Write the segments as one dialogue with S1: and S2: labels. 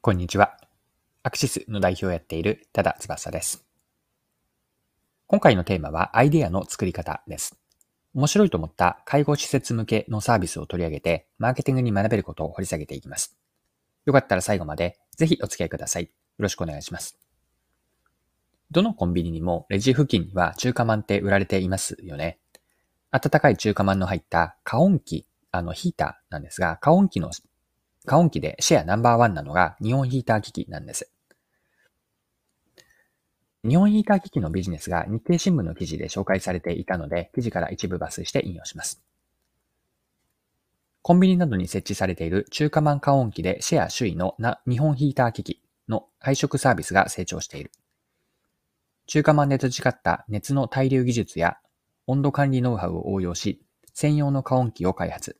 S1: こんにちは。アクシスの代表をやっている多田翼です。今回のテーマはアイデアの作り方です。面白いと思った介護施設向けのサービスを取り上げて、マーケティングに学べることを掘り下げていきます。よかったら最後までぜひお付き合いください。よろしくお願いします。どのコンビニにもレジ付近には中華まんって売られていますよね。温かい中華まんの入った加温器、あのヒーターなんですが、加温器の加温器でシェアナンバーワンなのが日本ヒーター機器なんです。日本ヒーター機器のビジネスが日経新聞の記事で紹介されていたので、記事から一部抜粋して引用します。コンビニなどに設置されている中華満加温器でシェア首位のな日本ヒーター機器の配色サービスが成長している。中華満で培った熱の対流技術や温度管理ノウハウを応用し、専用の加温器を開発。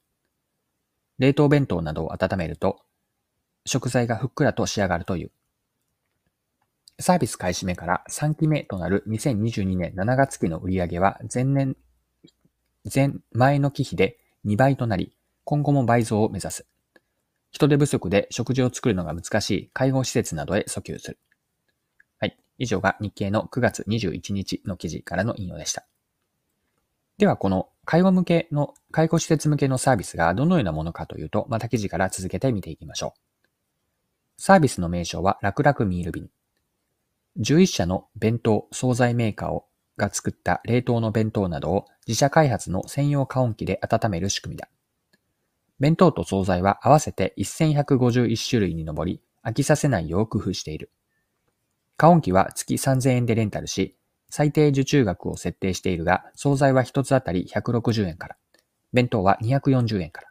S1: 冷凍弁当などを温めると、食材がふっくらと仕上がるという。サービス開始目から3期目となる2022年7月期の売上は前年、前、前の期比で2倍となり、今後も倍増を目指す。人手不足で食事を作るのが難しい介護施設などへ訴求する。はい。以上が日経の9月21日の記事からの引用でした。では、この介護向けの、介護施設向けのサービスがどのようなものかというと、また記事から続けて見ていきましょう。サービスの名称は楽々ミール便。11社の弁当、惣菜メーカーをが作った冷凍の弁当などを自社開発の専用加温機で温める仕組みだ。弁当と惣菜は合わせて1151種類に上り、飽きさせないよう工夫している。加温機は月3000円でレンタルし、最低受注額を設定しているが、惣菜は一つあたり160円から。弁当は240円から。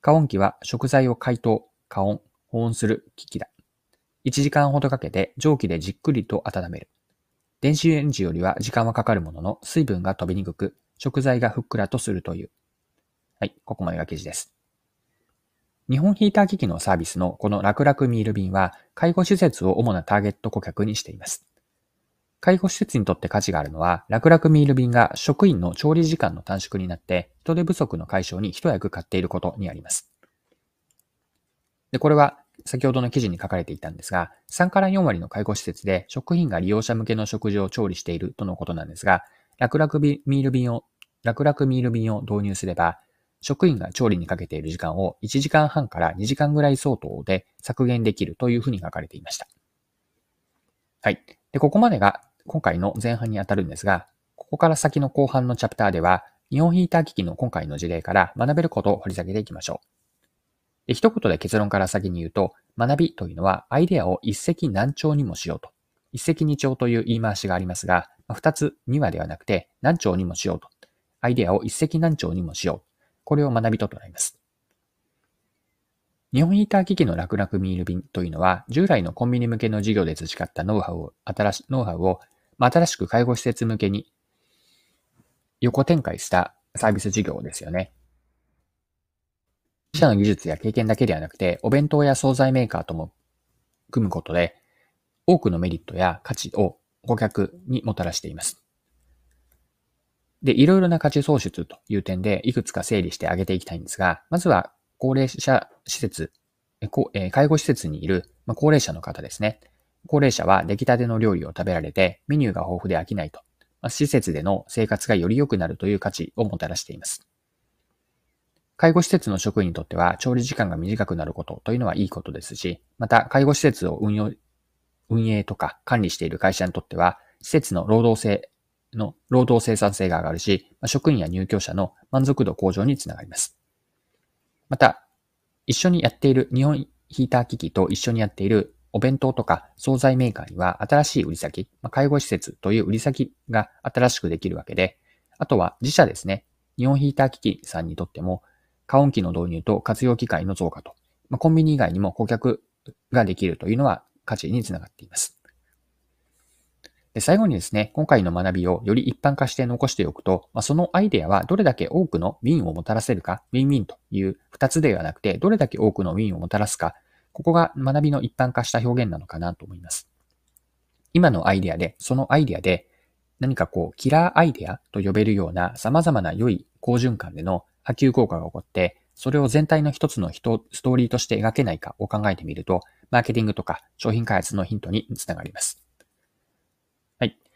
S1: 加温器は食材を解凍、加温、保温する機器だ。1時間ほどかけて蒸気でじっくりと温める。電子レンジよりは時間はかかるものの、水分が飛びにくく、食材がふっくらとするという。はい、ここまでが記事です。日本ヒーター機器のサービスのこの楽々ミール便は、介護施設を主なターゲット顧客にしています。介護施設にとって価値があるのは、楽々ミール便が職員の調理時間の短縮になって、人手不足の解消に一役買っていることにあります。で、これは先ほどの記事に書かれていたんですが、3から4割の介護施設で職員が利用者向けの食事を調理しているとのことなんですが、楽々ミール便を、楽々ミール便を導入すれば、職員が調理にかけている時間を1時間半から2時間ぐらい相当で削減できるというふうに書かれていました。はい。で、ここまでが今回の前半にあたるんですが、ここから先の後半のチャプターでは、日本ヒーター機器の今回の事例から学べることを掘り下げていきましょう。で一言で結論から先に言うと、学びというのはアイデアを一石何鳥にもしようと。一石二鳥という言い回しがありますが、二つ二話ではなくて何鳥にもしようと。アイデアを一石何鳥にもしよう。これを学びと捉えます。日本ヒーター機器の楽々ミール便というのは、従来のコンビニ向けの事業で培ったノウハウを、新しノウハウをまあ、新しく介護施設向けに横展開したサービス事業ですよね。自社の技術や経験だけではなくて、お弁当や惣菜メーカーとも組むことで、多くのメリットや価値を顧客にもたらしています。で、いろいろな価値創出という点で、いくつか整理してあげていきたいんですが、まずは、高齢者施設、え介護施設にいるまあ高齢者の方ですね。高齢者は出来たての料理を食べられてメニューが豊富で飽きないと、まあ、施設での生活がより良くなるという価値をもたらしています。介護施設の職員にとっては調理時間が短くなることというのはいいことですし、また介護施設を運用、運営とか管理している会社にとっては、施設の労働性の労働生産性が上がるし、まあ職員や入居者の満足度向上につながります。また、一緒にやっている日本ヒーター機器と一緒にやっているお弁当とか惣菜メーカーには新しい売り先、まあ、介護施設という売り先が新しくできるわけで、あとは自社ですね、日本ヒーター機器さんにとっても、加温器の導入と活用機会の増加と、まあ、コンビニ以外にも顧客ができるというのは価値につながっています。最後にですね、今回の学びをより一般化して残しておくと、まあ、そのアイデアはどれだけ多くのウィンをもたらせるか、ウィンウィンという二つではなくて、どれだけ多くのウィンをもたらすかここが学びの一般化した表現なのかなと思います。今のアイデアで、そのアイデアで何かこう、キラーアイデアと呼べるような様々な良い好循環での波及効果が起こって、それを全体の一つの人ストーリーとして描けないかを考えてみると、マーケティングとか商品開発のヒントにつながります。